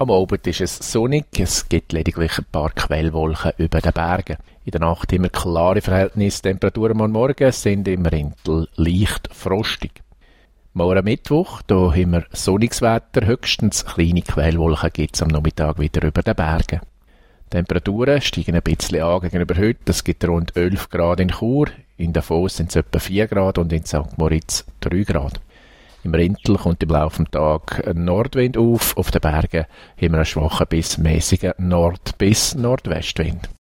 Am Abend ist es sonnig, es gibt lediglich ein paar Quellwolken über den Bergen. In der Nacht immer klare Verhältnisse, Temperaturen am Morgen sind im Rintel leicht frostig. Morgen Mittwoch, da haben wir sonniges Wetter, höchstens kleine Quellwolken gibt es am Nachmittag wieder über den Bergen. Die Temperaturen steigen ein bisschen an gegenüber heute. Es gibt rund 11 Grad in Chur, in Davos sind es etwa 4 Grad und in St. Moritz 3 Grad. Im Rintel kommt im Laufe des Tages Nordwind auf. Auf den Bergen haben wir einen schwachen bis mäßigen Nord- bis Nordwestwind.